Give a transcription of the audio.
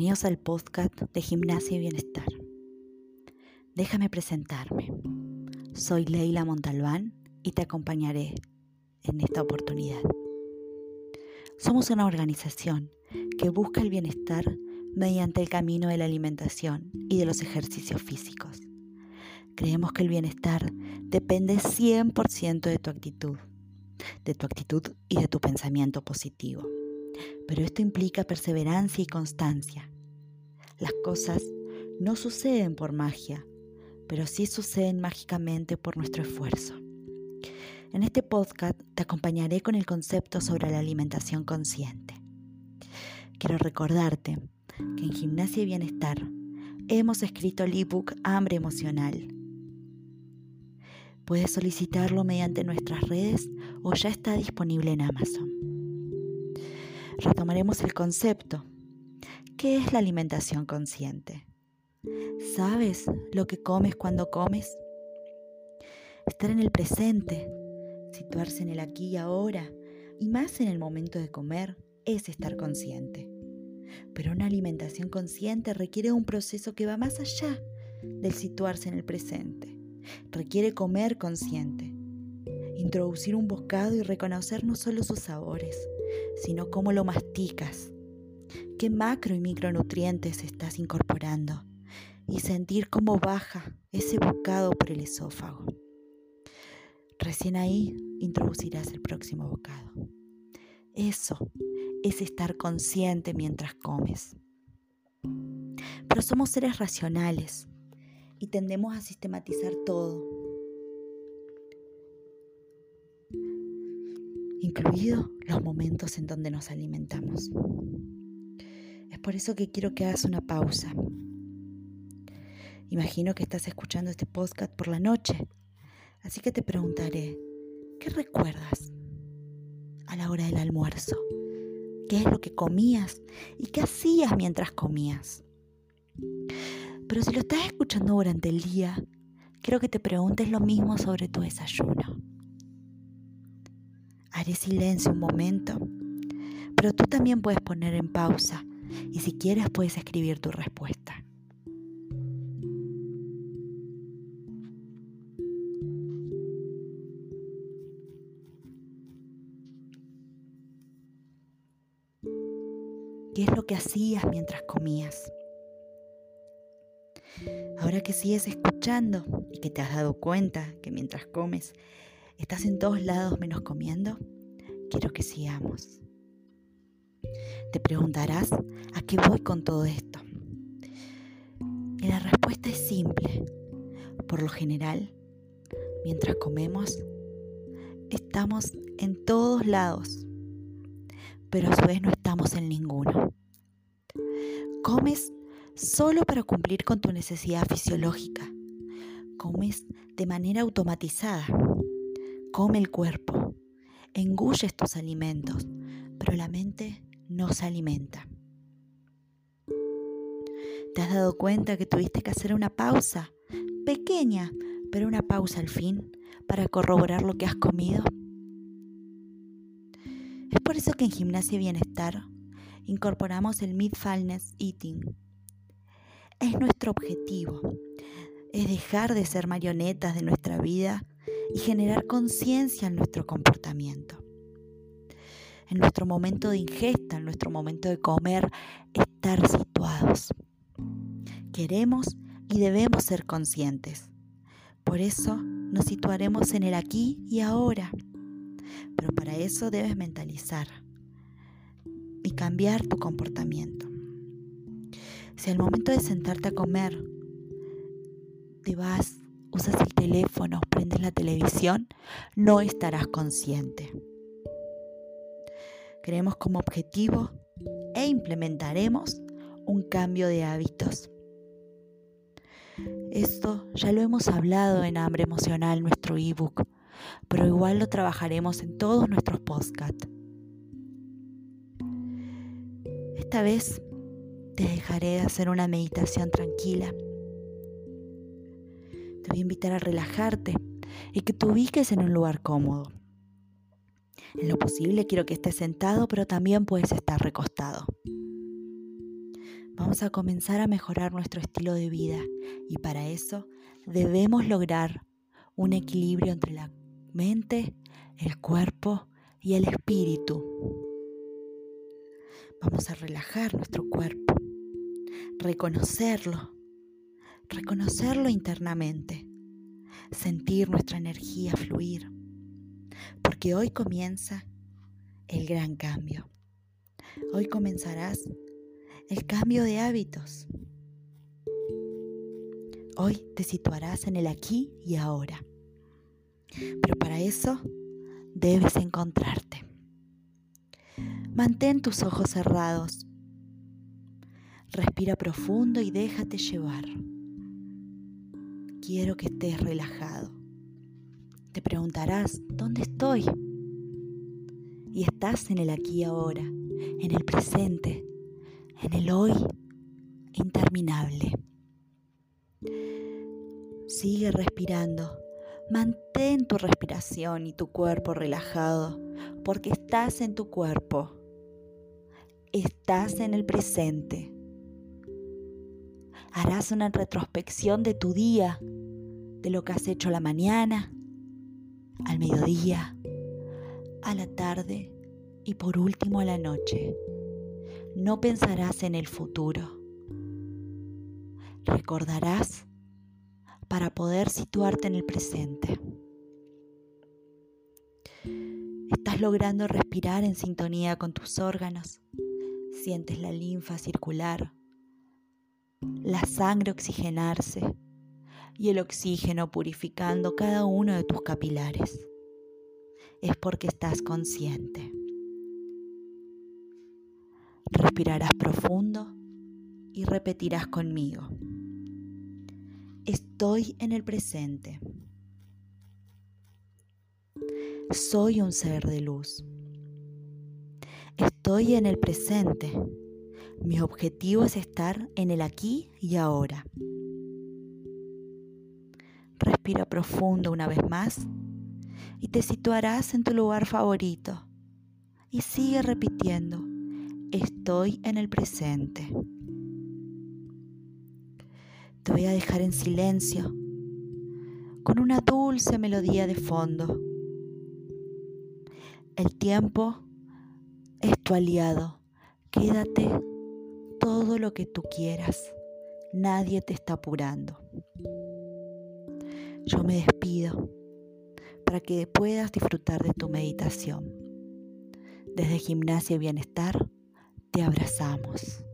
Bienvenidos al podcast de Gimnasia y Bienestar. Déjame presentarme. Soy Leila Montalbán y te acompañaré en esta oportunidad. Somos una organización que busca el bienestar mediante el camino de la alimentación y de los ejercicios físicos. Creemos que el bienestar depende 100% de tu actitud, de tu actitud y de tu pensamiento positivo pero esto implica perseverancia y constancia. Las cosas no suceden por magia, pero sí suceden mágicamente por nuestro esfuerzo. En este podcast te acompañaré con el concepto sobre la alimentación consciente. Quiero recordarte que en Gimnasia y Bienestar hemos escrito el ebook Hambre Emocional. Puedes solicitarlo mediante nuestras redes o ya está disponible en Amazon retomaremos el concepto. ¿Qué es la alimentación consciente? ¿Sabes lo que comes cuando comes? Estar en el presente, situarse en el aquí y ahora, y más en el momento de comer, es estar consciente. Pero una alimentación consciente requiere un proceso que va más allá del situarse en el presente. Requiere comer consciente, introducir un bocado y reconocer no solo sus sabores, sino cómo lo masticas, qué macro y micronutrientes estás incorporando y sentir cómo baja ese bocado por el esófago. Recién ahí introducirás el próximo bocado. Eso es estar consciente mientras comes. Pero somos seres racionales y tendemos a sistematizar todo incluido los momentos en donde nos alimentamos. Por eso que quiero que hagas una pausa. Imagino que estás escuchando este podcast por la noche, así que te preguntaré, ¿qué recuerdas a la hora del almuerzo? ¿Qué es lo que comías y qué hacías mientras comías? Pero si lo estás escuchando durante el día, quiero que te preguntes lo mismo sobre tu desayuno. Haré silencio un momento, pero tú también puedes poner en pausa y si quieres puedes escribir tu respuesta. ¿Qué es lo que hacías mientras comías? Ahora que sigues escuchando y que te has dado cuenta que mientras comes ¿Estás en todos lados menos comiendo? Quiero que sigamos. Te preguntarás, ¿a qué voy con todo esto? Y la respuesta es simple. Por lo general, mientras comemos, estamos en todos lados, pero a su vez no estamos en ninguno. Comes solo para cumplir con tu necesidad fisiológica. Comes de manera automatizada come el cuerpo, engulle estos alimentos, pero la mente no se alimenta. ¿Te has dado cuenta que tuviste que hacer una pausa, pequeña, pero una pausa al fin, para corroborar lo que has comido? Es por eso que en Gimnasia Bienestar incorporamos el Mindfulness Eating. Es nuestro objetivo, es dejar de ser marionetas de nuestra vida y generar conciencia en nuestro comportamiento. En nuestro momento de ingesta, en nuestro momento de comer, estar situados. Queremos y debemos ser conscientes. Por eso nos situaremos en el aquí y ahora. Pero para eso debes mentalizar y cambiar tu comportamiento. Si al momento de sentarte a comer te vas usas el teléfono, prendes la televisión, no estarás consciente. Como objetivo e implementaremos un cambio de hábitos. Esto ya lo hemos hablado en Hambre Emocional, nuestro ebook, pero igual lo trabajaremos en todos nuestros podcasts. Esta vez te dejaré de hacer una meditación tranquila voy a invitar a relajarte y que te ubiques en un lugar cómodo. En lo posible quiero que estés sentado, pero también puedes estar recostado. Vamos a comenzar a mejorar nuestro estilo de vida y para eso debemos lograr un equilibrio entre la mente, el cuerpo y el espíritu. Vamos a relajar nuestro cuerpo, reconocerlo, reconocerlo internamente, sentir nuestra energía fluir, porque hoy comienza el gran cambio. Hoy comenzarás el cambio de hábitos. Hoy te situarás en el aquí y ahora. Pero para eso debes encontrarte. Mantén tus ojos cerrados. Respira profundo y déjate llevar. Quiero que estés relajado. Te preguntarás, ¿dónde estoy? Y estás en el aquí y ahora, en el presente, en el hoy interminable. Sigue respirando. Mantén tu respiración y tu cuerpo relajado, porque estás en tu cuerpo. Estás en el presente. Harás una retrospección de tu día, de lo que has hecho la mañana, al mediodía, a la tarde y por último a la noche. No pensarás en el futuro. Recordarás para poder situarte en el presente. Estás logrando respirar en sintonía con tus órganos. Sientes la linfa circular, la sangre oxigenarse y el oxígeno purificando cada uno de tus capilares. Es porque estás consciente. Respirarás profundo y repetirás conmigo. Estoy en el presente. Soy un ser de luz. Estoy en el presente. Mi objetivo es estar en el aquí y ahora. Respira profundo una vez más y te situarás en tu lugar favorito. Y sigue repitiendo, estoy en el presente. Te voy a dejar en silencio con una dulce melodía de fondo. El tiempo es tu aliado. Quédate todo lo que tú quieras. Nadie te está apurando. Yo me despido para que puedas disfrutar de tu meditación. Desde Gimnasia y Bienestar te abrazamos.